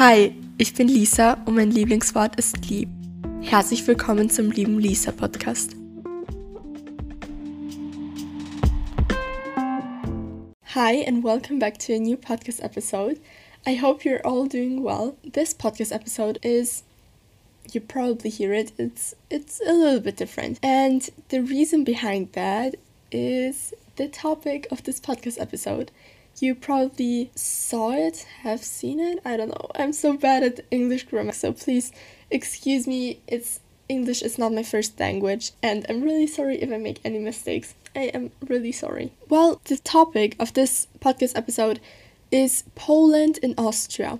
Hi, ich bin Lisa und mein Lieblingswort ist lieb. Herzlich willkommen zum lieben Lisa Podcast. Hi and welcome back to a new podcast episode. I hope you're all doing well. This podcast episode is you probably hear it. It's it's a little bit different. And the reason behind that is the topic of this podcast episode. You probably saw it, have seen it. I don't know. I'm so bad at English grammar, so please excuse me. It's English is not my first language, and I'm really sorry if I make any mistakes. I am really sorry. Well, the topic of this podcast episode is Poland and Austria.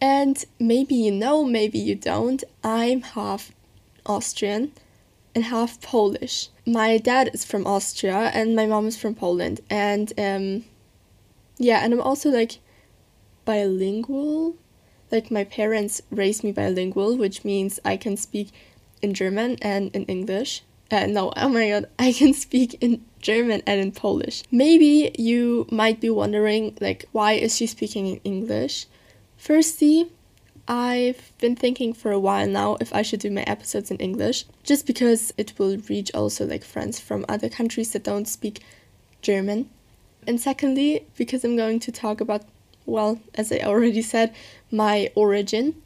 And maybe you know, maybe you don't, I'm half Austrian and half Polish. My dad is from Austria and my mom is from Poland. And um, yeah, and I'm also like bilingual. Like my parents raised me bilingual, which means I can speak in German and in English. Uh, no, oh my god, I can speak in German and in Polish. Maybe you might be wondering, like, why is she speaking in English? Firstly, I've been thinking for a while now if I should do my episodes in English, just because it will reach also like friends from other countries that don't speak German. And secondly, because I'm going to talk about, well, as I already said, my origin.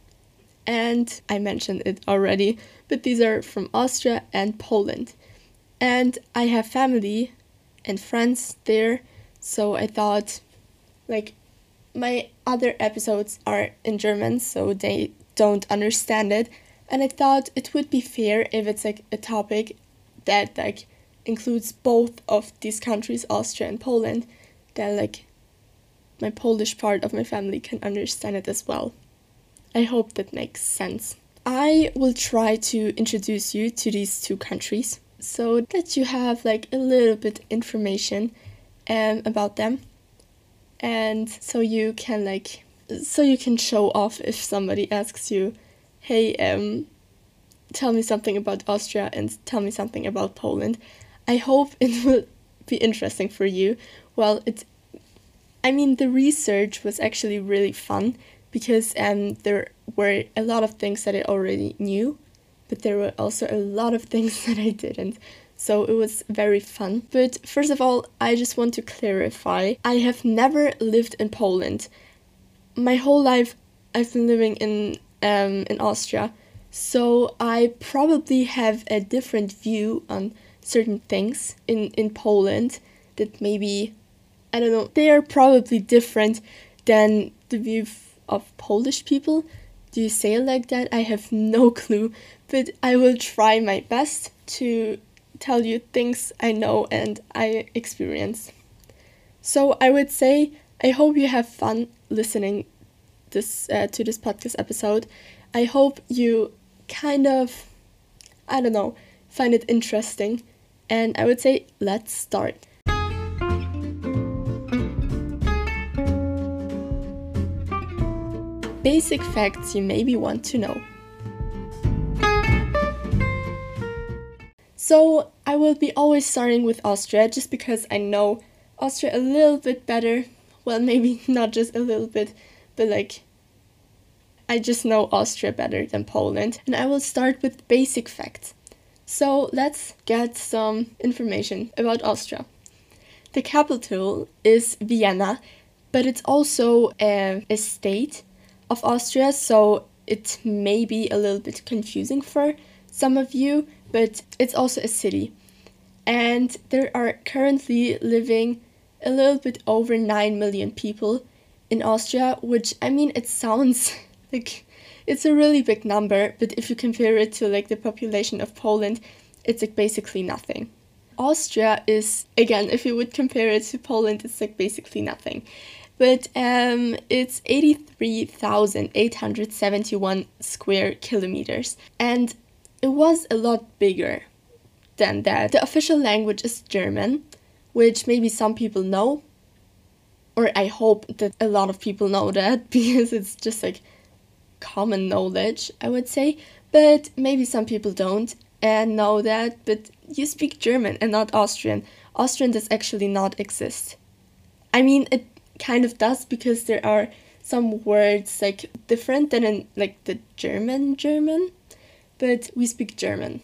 And I mentioned it already, but these are from Austria and Poland. And I have family and friends there, so I thought, like, my other episodes are in German, so they don't understand it. And I thought it would be fair if it's like a topic that like includes both of these countries, Austria and Poland, that like my Polish part of my family can understand it as well. I hope that makes sense. I will try to introduce you to these two countries so that you have like a little bit information um, about them and so you can like so you can show off if somebody asks you hey um tell me something about austria and tell me something about poland i hope it will be interesting for you well it's i mean the research was actually really fun because um there were a lot of things that i already knew but there were also a lot of things that i didn't so it was very fun. But first of all, I just want to clarify I have never lived in Poland. My whole life, I've been living in um, in Austria, so I probably have a different view on certain things in in Poland that maybe I don't know they are probably different than the view of Polish people. Do you say it like that? I have no clue, but I will try my best to tell you things I know and I experience. So I would say I hope you have fun listening this uh, to this podcast episode. I hope you kind of I don't know, find it interesting and I would say let's start. Basic facts you maybe want to know. So I will be always starting with Austria just because I know Austria a little bit better. Well, maybe not just a little bit, but like I just know Austria better than Poland. And I will start with basic facts. So let's get some information about Austria. The capital is Vienna, but it's also a, a state of Austria, so it may be a little bit confusing for some of you but it's also a city. And there are currently living a little bit over 9 million people in Austria, which I mean, it sounds like it's a really big number, but if you compare it to like the population of Poland, it's like basically nothing. Austria is, again, if you would compare it to Poland, it's like basically nothing. But um, it's 83,871 square kilometers. And it was a lot bigger than that. The official language is German, which maybe some people know, or I hope that a lot of people know that because it's just like common knowledge, I would say. But maybe some people don't and know that, but you speak German and not Austrian. Austrian does actually not exist. I mean, it kind of does because there are some words like different than in like the German German, but we speak German.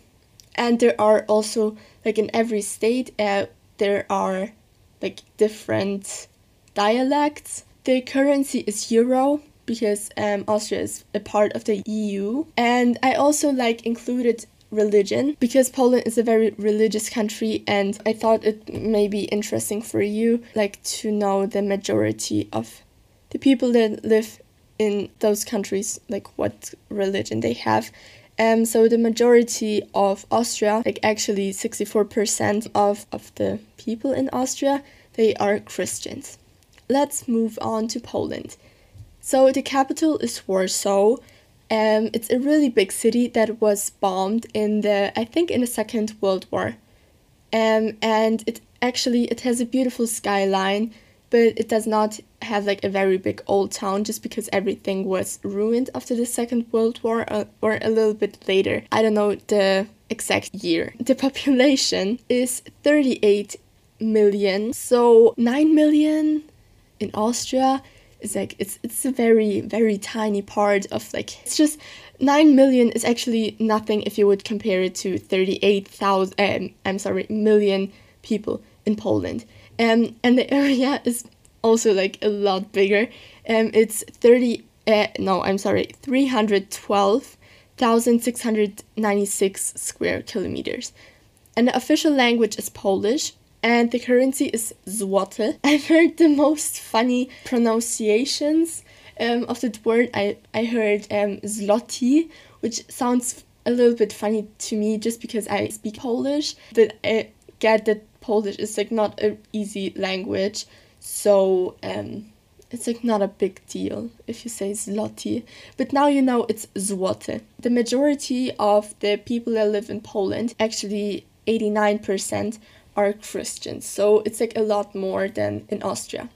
And there are also like in every state uh, there are like different dialects. The currency is euro because um, Austria is a part of the EU. And I also like included religion because Poland is a very religious country and I thought it may be interesting for you like to know the majority of the people that live in those countries like what religion they have. Um, so the majority of Austria, like actually 64% of, of the people in Austria, they are Christians. Let's move on to Poland. So the capital is Warsaw. Um, it's a really big city that was bombed in the I think in the Second World War. Um, and it actually it has a beautiful skyline, but it does not have like a very big old town just because everything was ruined after the Second World War or, uh, or a little bit later. I don't know the exact year. The population is 38 million, so 9 million in Austria is like it's it's a very very tiny part of like it's just 9 million is actually nothing if you would compare it to 38,000 um, I'm sorry million people in Poland. Um, and the area is also like a lot bigger. Um, it's 30 uh, no I'm sorry 312,696 square kilometers. And the official language is Polish and the currency is złoty. I've heard the most funny pronunciations um, of that word. I, I heard um, zloty, which sounds a little bit funny to me just because I speak Polish, but I get that Polish is like not an easy language, so um, it's like not a big deal if you say zloty. But now you know it's złoty. The majority of the people that live in Poland, actually 89%, are Christians. So it's like a lot more than in Austria.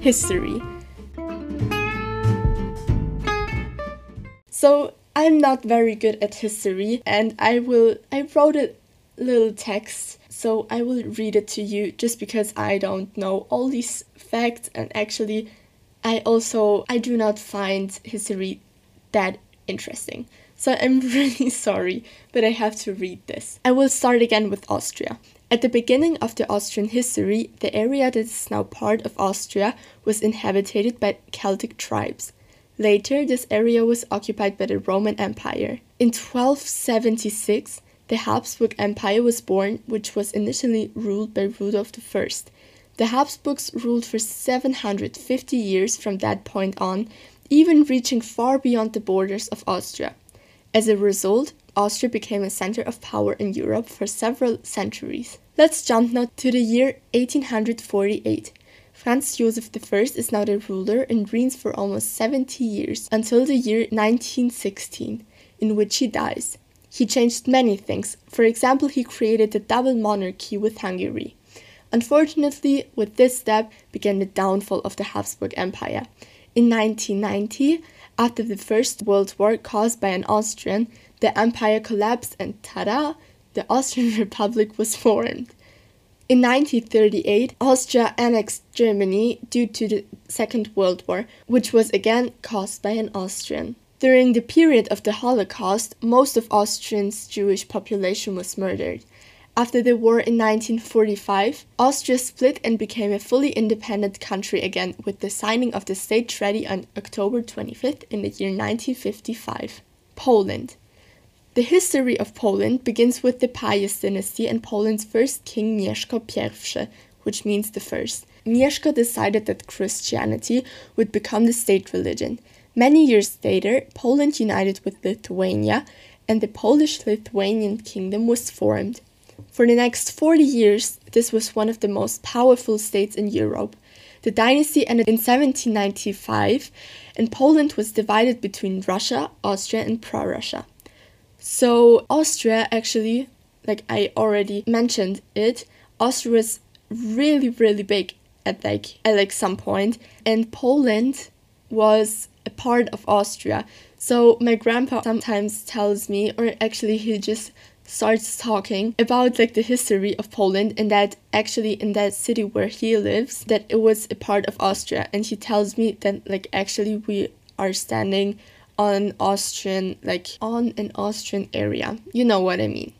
History. So I'm not very good at history and I will I wrote a little text so I will read it to you just because I don't know all these facts and actually I also I do not find history that interesting. So I'm really sorry, but I have to read this. I will start again with Austria. At the beginning of the Austrian history, the area that is now part of Austria was inhabited by Celtic tribes. Later, this area was occupied by the Roman Empire. In 1276, the Habsburg Empire was born, which was initially ruled by Rudolf I. The Habsburgs ruled for 750 years from that point on, even reaching far beyond the borders of Austria. As a result, Austria became a center of power in Europe for several centuries. Let's jump now to the year 1848. Franz Josef I is now the ruler and reigns for almost 70 years until the year 1916, in which he dies. He changed many things. For example, he created the double monarchy with Hungary. Unfortunately, with this step began the downfall of the Habsburg Empire. In 1990, after the First World War caused by an Austrian, the empire collapsed and tada, the Austrian Republic was formed. In 1938, Austria annexed Germany due to the Second World War, which was again caused by an Austrian. During the period of the Holocaust, most of Austria's Jewish population was murdered. After the war in 1945, Austria split and became a fully independent country again with the signing of the State Treaty on October 25th in the year 1955. Poland. The history of Poland begins with the Piast dynasty and Poland's first king Mieszko I, which means the first. Mieszko decided that Christianity would become the state religion. Many years later, Poland united with Lithuania, and the Polish Lithuanian kingdom was formed. For the next 40 years, this was one of the most powerful states in Europe. The dynasty ended in 1795, and Poland was divided between Russia, Austria, and Prussia. So, Austria actually, like I already mentioned it, Austria was really, really big at like at like some point, and Poland was a part of Austria. So my grandpa sometimes tells me, or actually he just starts talking about like the history of Poland and that actually in that city where he lives that it was a part of Austria and he tells me that like actually we are standing on Austrian like on an Austrian area. You know what I mean.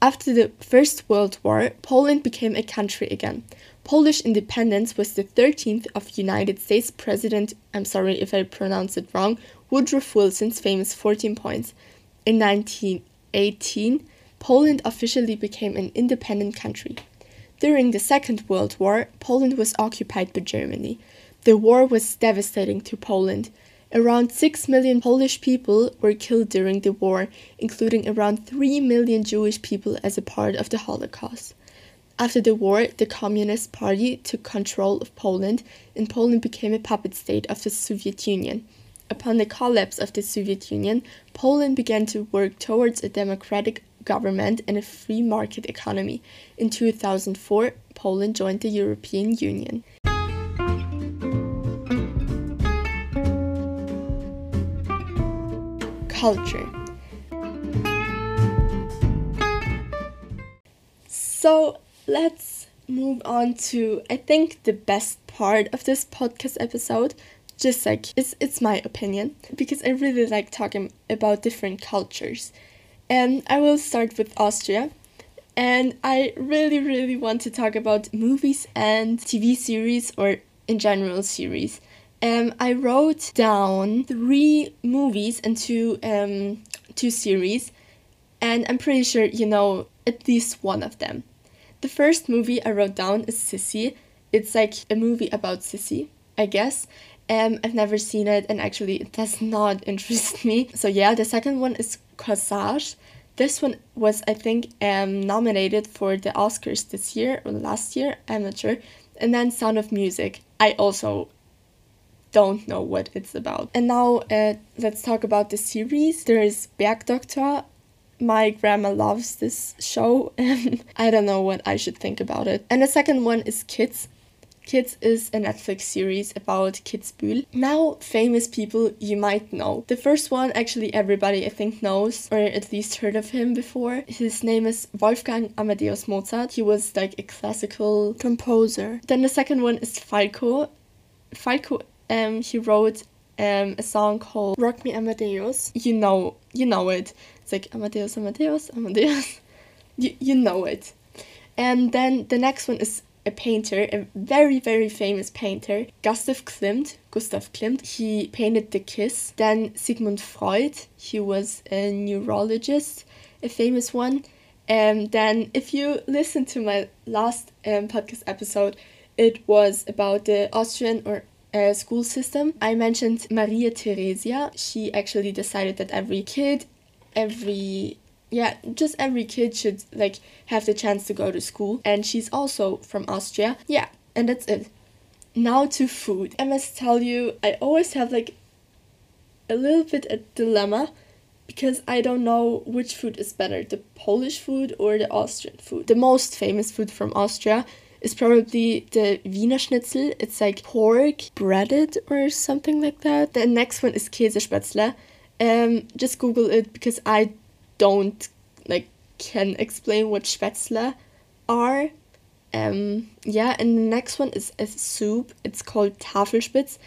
After the First World War, Poland became a country again. Polish independence was the 13th of United States President, I'm sorry if I pronounce it wrong, Woodrow Wilson's famous 14 points. In 1918, Poland officially became an independent country. During the Second World War, Poland was occupied by Germany. The war was devastating to Poland. Around 6 million Polish people were killed during the war, including around 3 million Jewish people as a part of the Holocaust. After the war, the Communist Party took control of Poland, and Poland became a puppet state of the Soviet Union. Upon the collapse of the Soviet Union, Poland began to work towards a democratic government and a free market economy. In 2004, Poland joined the European Union. culture. So let's move on to I think the best part of this podcast episode. Just like it's it's my opinion because I really like talking about different cultures. And I will start with Austria. And I really, really want to talk about movies and TV series or in general series um, I wrote down three movies and two um, two series, and I'm pretty sure you know at least one of them. The first movie I wrote down is Sissi. It's like a movie about Sissi, I guess. Um, I've never seen it, and actually, it does not interest me. So yeah, the second one is Corsage. This one was, I think, um, nominated for the Oscars this year or last year. I'm not sure. And then Sound of Music. I also don't know what it's about. And now uh, let's talk about the series. There's Bergdoktor. My grandma loves this show, I don't know what I should think about it. And the second one is Kitz. Kitz is a Netflix series about Kitzbühel. Now, famous people you might know. The first one, actually, everybody I think knows, or at least heard of him before. His name is Wolfgang Amadeus Mozart. He was like a classical composer. Then the second one is Falco. Falco um, he wrote um, a song called Rock Me Amadeus. You know, you know it. It's like Amadeus, Amadeus, Amadeus. you, you know it. And then the next one is a painter, a very, very famous painter, Gustav Klimt. Gustav Klimt. He painted The Kiss. Then Sigmund Freud. He was a neurologist, a famous one. And um, then, if you listen to my last um, podcast episode, it was about the Austrian or uh, school system. I mentioned Maria Theresia. She actually decided that every kid, every yeah, just every kid should like have the chance to go to school. And she's also from Austria. Yeah, and that's it. Now to food. I must tell you, I always have like a little bit a dilemma because I don't know which food is better, the Polish food or the Austrian food. The most famous food from Austria is probably the Wiener Schnitzel. It's like pork breaded or something like that. The next one is Käsespätzle. Um, just Google it because I don't like can explain what Spätzle are. Um, yeah, and the next one is a soup. It's called Tafelspitz.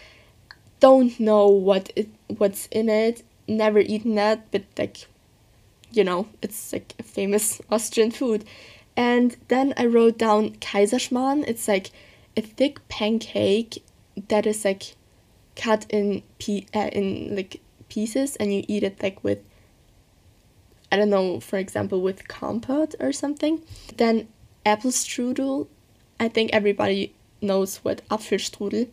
Don't know what it what's in it. Never eaten that, but like, you know, it's like a famous Austrian food. And then I wrote down Kaiserschmarrn. It's like a thick pancake that is like cut in pe- uh, in like pieces and you eat it like with I don't know, for example, with compote or something. Then apple strudel. I think everybody knows what Apfelstrudel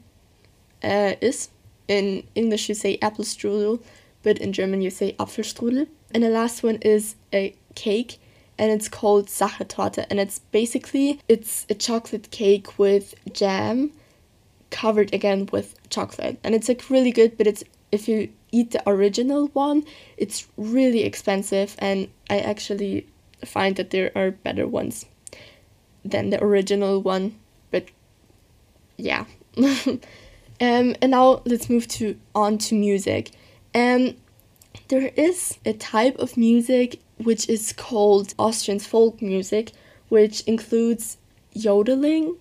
uh, is. In English, you say apple strudel, but in German, you say Apfelstrudel. And the last one is a cake and it's called Sachertorte and it's basically it's a chocolate cake with jam covered again with chocolate and it's like really good but it's if you eat the original one it's really expensive and I actually find that there are better ones than the original one but yeah um, and now let's move to on to music um there is a type of music which is called Austrian folk music, which includes yodeling.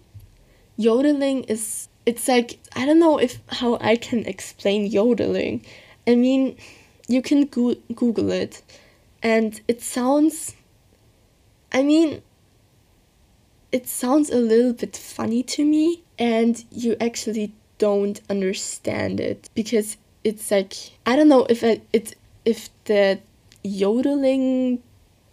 Yodeling is it's like I don't know if how I can explain yodeling. I mean, you can go- Google it, and it sounds. I mean, it sounds a little bit funny to me, and you actually don't understand it because it's like I don't know if it, it if the yodeling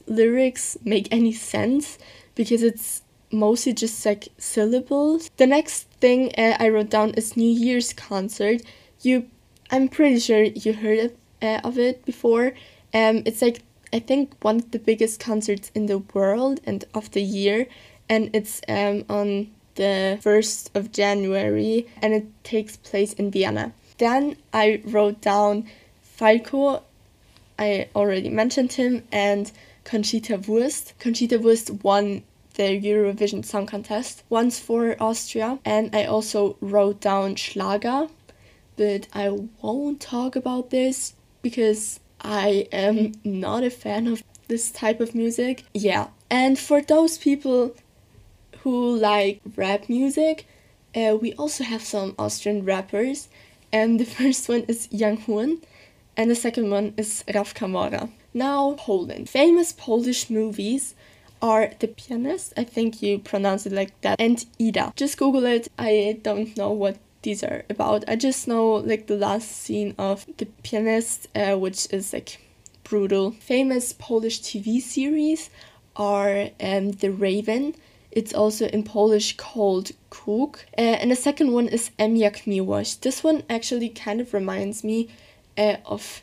lyrics make any sense because it's mostly just like syllables. The next thing uh, I wrote down is New Year's concert. You, I'm pretty sure you heard of, uh, of it before. Um, it's like I think one of the biggest concerts in the world and of the year, and it's um on the first of January, and it takes place in Vienna. Then I wrote down Falco. I already mentioned him and Conchita Wurst. Conchita Wurst won the Eurovision Song Contest once for Austria, and I also wrote down Schlager, but I won't talk about this because I am not a fan of this type of music. Yeah, and for those people who like rap music, uh, we also have some Austrian rappers, and the first one is Yung Hurn, and the second one is Raf Camora. Now, Poland. Famous Polish movies are The Pianist, I think you pronounce it like that, and Ida. Just Google it, I don't know what these are about. I just know like the last scene of The Pianist, uh, which is like brutal. Famous Polish TV series are um, The Raven. It's also in Polish called Kruk. Uh, and the second one is M jak Miłość. This one actually kind of reminds me uh, of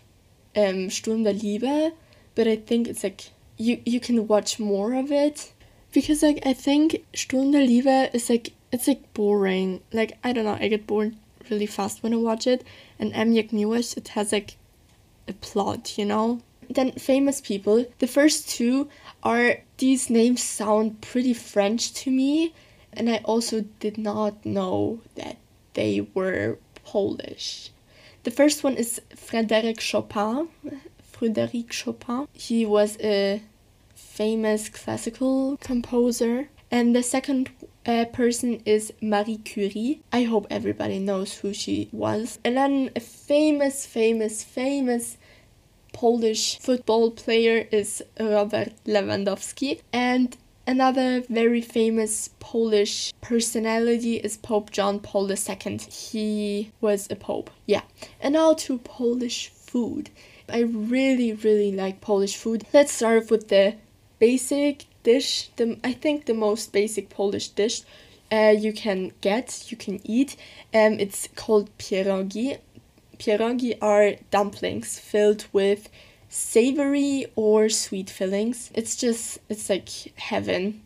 um, Sturm der Liebe, but I think it's like you you can watch more of it because like I think Sturm der Liebe is like it's like boring. Like I don't know, I get bored really fast when I watch it. And M jak Miłość, it has like a plot, you know. Then famous people. The first two are these names sound pretty French to me, and I also did not know that they were Polish. The first one is Frédéric Chopin. Frédéric Chopin. He was a famous classical composer. And the second uh, person is Marie Curie. I hope everybody knows who she was. And then a famous, famous, famous Polish football player is Robert Lewandowski. And another very famous Polish personality is Pope John Paul II. He was a pope. Yeah. And now to Polish food. I really, really like Polish food. Let's start off with the basic dish. The I think the most basic Polish dish uh, you can get, you can eat. Um, it's called pierogi. Pierogi are dumplings filled with savory or sweet fillings. It's just it's like heaven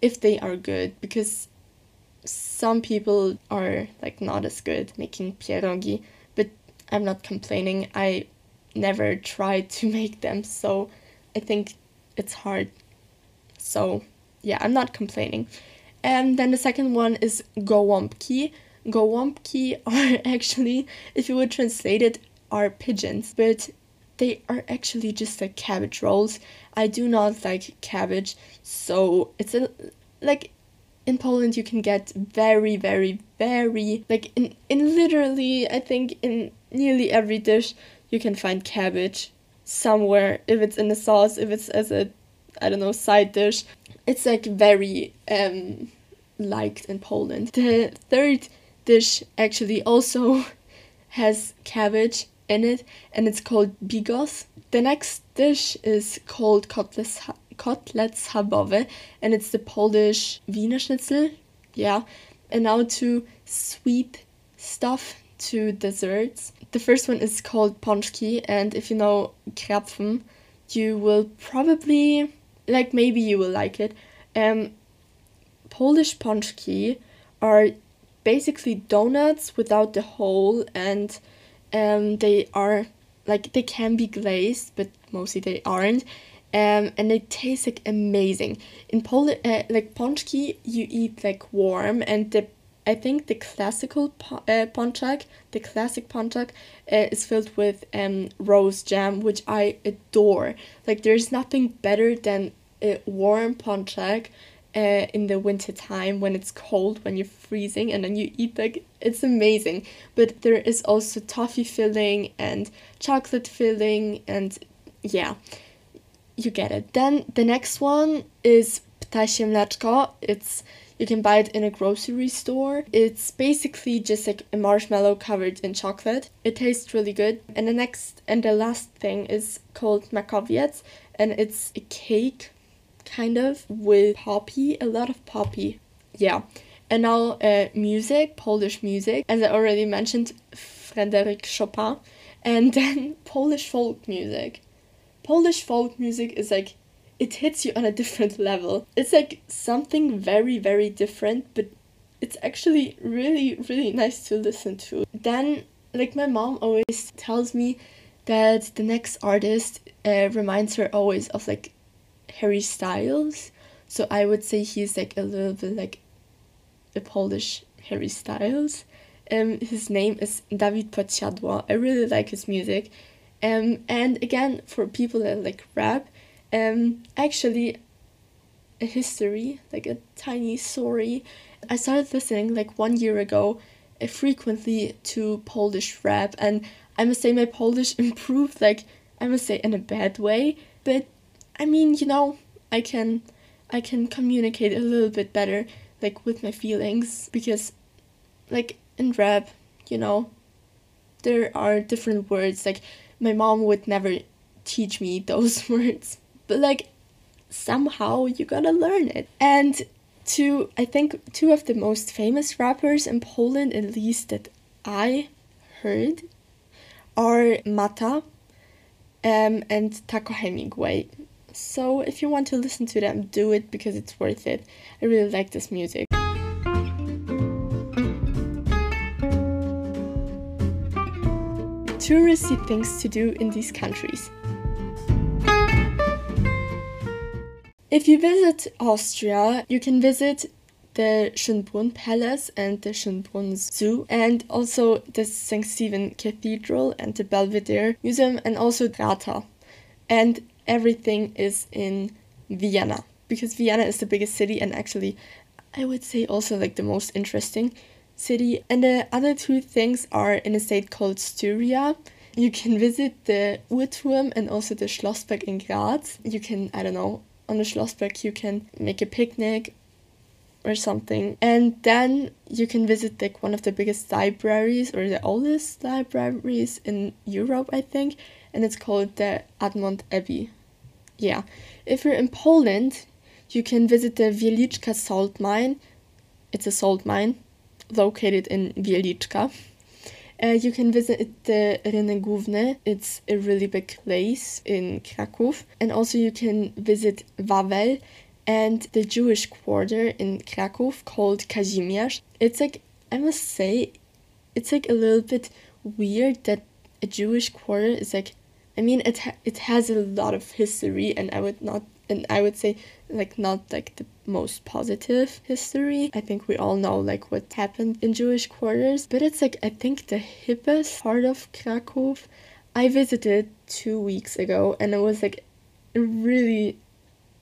if they are good because some people are like not as good making pierogi, but I'm not complaining. I never tried to make them, so I think it's hard. So yeah, I'm not complaining. And then the second one is gołąbki. Gołąbki are actually, if you would translate it, are pigeons, but they are actually just like cabbage rolls. I do not like cabbage, so it's a like in Poland you can get very very very like in in literally I think in nearly every dish you can find cabbage somewhere if it's in a sauce if it's as a I don't know side dish. It's like very um liked in Poland. The third dish actually also has cabbage in it and it's called bigos. The next dish is called kotlets kotlets schabowe and it's the Polish Wiener Schnitzel yeah. And now to sweet stuff to desserts. The first one is called pączki and if you know krapfen you will probably like maybe you will like it. Um Polish pączki are basically donuts without the hole and um they are like they can be glazed but mostly they aren't. Um and they taste like amazing. In Poland uh, like pączki you eat like warm and the I think the classical po- uh, pączek, the classic pączek, uh, is filled with um, rose jam, which I adore. Like there's nothing better than a warm pączek uh, in the winter time when it's cold, when you're freezing, and then you eat like it's amazing. But there is also toffee filling and chocolate filling, and yeah, you get it. Then the next one is ptasie mleczko. It's you can buy it in a grocery store. It's basically just like a marshmallow covered in chocolate. It tastes really good. And the next and the last thing is called makowiec, and it's a cake, kind of with poppy, a lot of poppy. Yeah. And now uh, music, Polish music, as I already mentioned, Frédéric Chopin, and then Polish folk music. Polish folk music is like it hits you on a different level. It's like something very, very different, but it's actually really, really nice to listen to. Then, like, my mom always tells me that the next artist uh, reminds her always of like Harry Styles. So I would say he's like a little bit like a Polish Harry Styles. Um, his name is Dawid Podsiadło. I really like his music. Um, and again, for people that like rap, um, actually, a history, like a tiny story. I started listening like one year ago uh, frequently to Polish rap, and I must say my Polish improved, like, I must say in a bad way, but I mean, you know, I can I can communicate a little bit better like with my feelings because like in rap, you know, there are different words. Like my mom would never teach me those words but like somehow you gotta learn it. And two, I think two of the most famous rappers in Poland, at least that I heard, are Mata um, and Taco Hemingway. So if you want to listen to them, do it because it's worth it. I really like this music. Touristy things to do in these countries. If you visit Austria, you can visit the Schönbrunn Palace and the Schönbrunn Zoo, and also the St. Stephen Cathedral and the Belvedere Museum, and also Ratha. And everything is in Vienna because Vienna is the biggest city and actually, I would say, also like the most interesting city. And the other two things are in a state called Styria. You can visit the Uhrturm and also the Schlossberg in Graz. You can, I don't know, on the Schlossberg you can make a picnic or something. And then you can visit like one of the biggest libraries or the oldest libraries in Europe I think and it's called the Admont Abbey. Yeah. If you're in Poland you can visit the Wieliczka salt mine. It's a salt mine located in Wieliczka uh, you can visit the Rynek Główny. It's a really big place in Krakow. And also you can visit Wawel and the Jewish quarter in Krakow called Kazimierz. It's like, I must say, it's like a little bit weird that a Jewish quarter is like, I mean, it, ha- it has a lot of history and I would not, and I would say like not like the most positive history. I think we all know like what happened in Jewish quarters, but it's like I think the hippest part of Krakow. I visited two weeks ago and it was like a really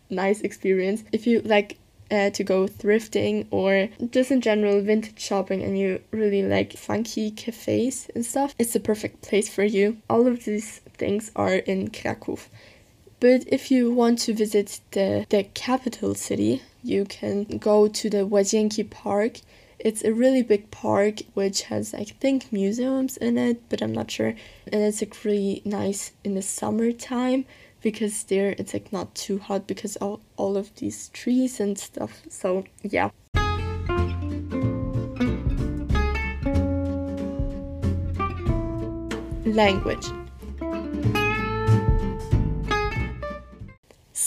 nice experience. If you like uh, to go thrifting or just in general vintage shopping and you really like funky cafes and stuff, it's the perfect place for you. All of these things are in Krakow. But if you want to visit the, the capital city, you can go to the Łazienki Park. It's a really big park which has, I think, museums in it, but I'm not sure. And it's like really nice in the summertime because there it's like not too hot because of all of these trees and stuff. So, yeah. Language.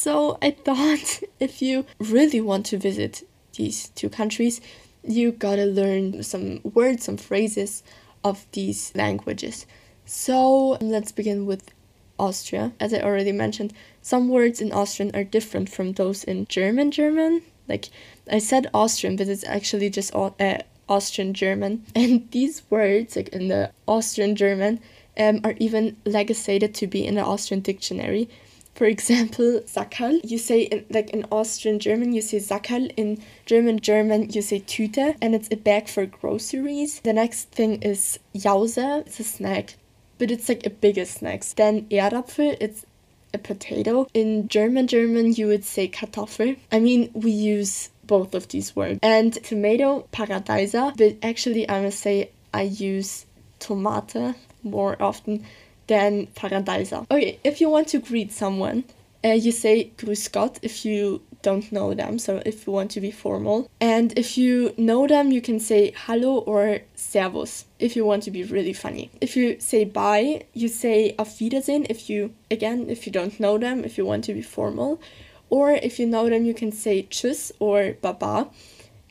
So I thought if you really want to visit these two countries, you gotta learn some words, some phrases of these languages. So let's begin with Austria. As I already mentioned, some words in Austrian are different from those in German German. Like I said Austrian, but it's actually just uh, Austrian German. And these words, like in the Austrian German, um, are even legislated to be in the Austrian dictionary. For example, Sackerl, you say in, like in Austrian German, you say Sackerl. In German German, you say Tüte, and it's a bag for groceries. The next thing is Jause, it's a snack, but it's like a bigger snack. Then Erdapfel, it's a potato. In German German, you would say Kartoffel. I mean, we use both of these words. And tomato, Paradeiser, but actually I must say I use tomate more often than Paradeiser. Okay, if you want to greet someone, uh, you say Grüß Gott if you don't know them, so if you want to be formal. And if you know them, you can say Hallo or Servus if you want to be really funny. If you say bye, you say Auf Wiedersehen if you, again, if you don't know them, if you want to be formal. Or if you know them, you can say Tschüss or Baba.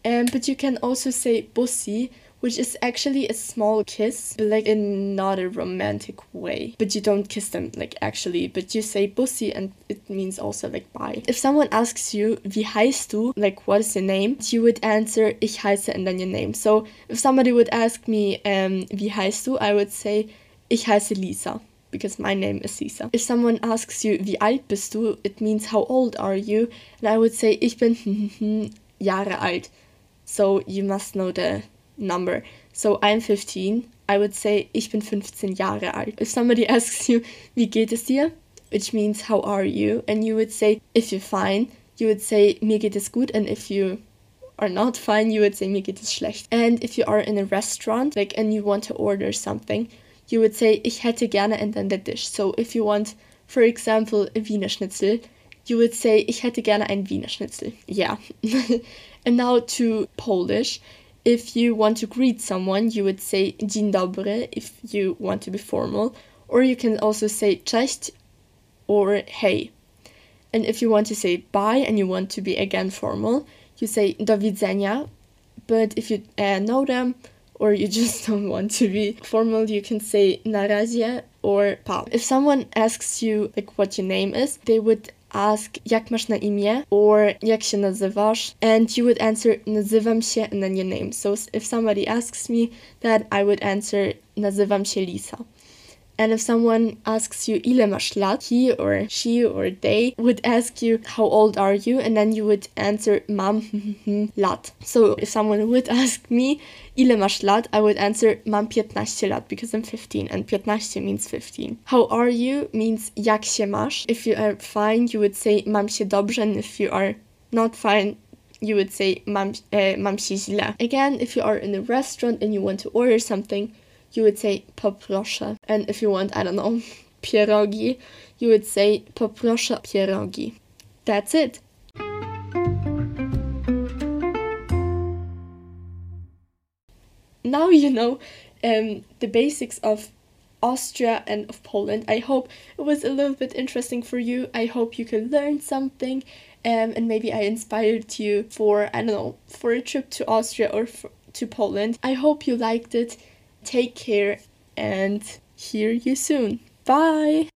Um, but you can also say Bussi which is actually a small kiss, but like in not a romantic way. But you don't kiss them like actually, but you say bussi and it means also like bye. If someone asks you, wie heißt du, like what is your name, you would answer, ich heiße and then your name. So if somebody would ask me, um, wie heißt du, I would say, ich heiße Lisa because my name is Lisa. If someone asks you, wie alt bist du, it means how old are you? And I would say, ich bin Jahre alt. So you must know the number. So I'm 15. I would say ich bin 15 Jahre alt. If somebody asks you, wie geht es dir? Which means how are you? And you would say, if you're fine, you would say mir geht es gut. And if you are not fine, you would say mir geht es schlecht. And if you are in a restaurant, like, and you want to order something, you would say ich hätte gerne and then the dish. So if you want, for example, a Wiener Schnitzel, you would say ich hätte gerne ein Wiener Schnitzel. Yeah. and now to Polish if you want to greet someone, you would say dzień dobry if you want to be formal, or you can also say cześć or hey. And if you want to say bye and you want to be again formal, you say do widzenia. But if you uh, know them or you just don't want to be formal, you can say na razie or pa. If someone asks you like what your name is, they would ask jak masz na imię or jak się nazywasz and you would answer nazywam się and then your name. So if somebody asks me that I would answer nazywam się Lisa. And if someone asks you ile masz lat, he or she or they would ask you how old are you and then you would answer mam lat. So if someone would ask me ile masz lat, I would answer mam 15 lat because I'm 15 and 15 means 15. How are you means jak się masz. If you are fine, you would say mam się dobrze and if you are not fine, you would say mam, uh, mam się źle. Again, if you are in a restaurant and you want to order something, you would say poproszę. And if you want, I don't know, pierogi, you would say poproszę pierogi. That's it. Now you know um, the basics of Austria and of Poland. I hope it was a little bit interesting for you. I hope you could learn something um, and maybe I inspired you for, I don't know, for a trip to Austria or for, to Poland. I hope you liked it. Take care and hear you soon. Bye!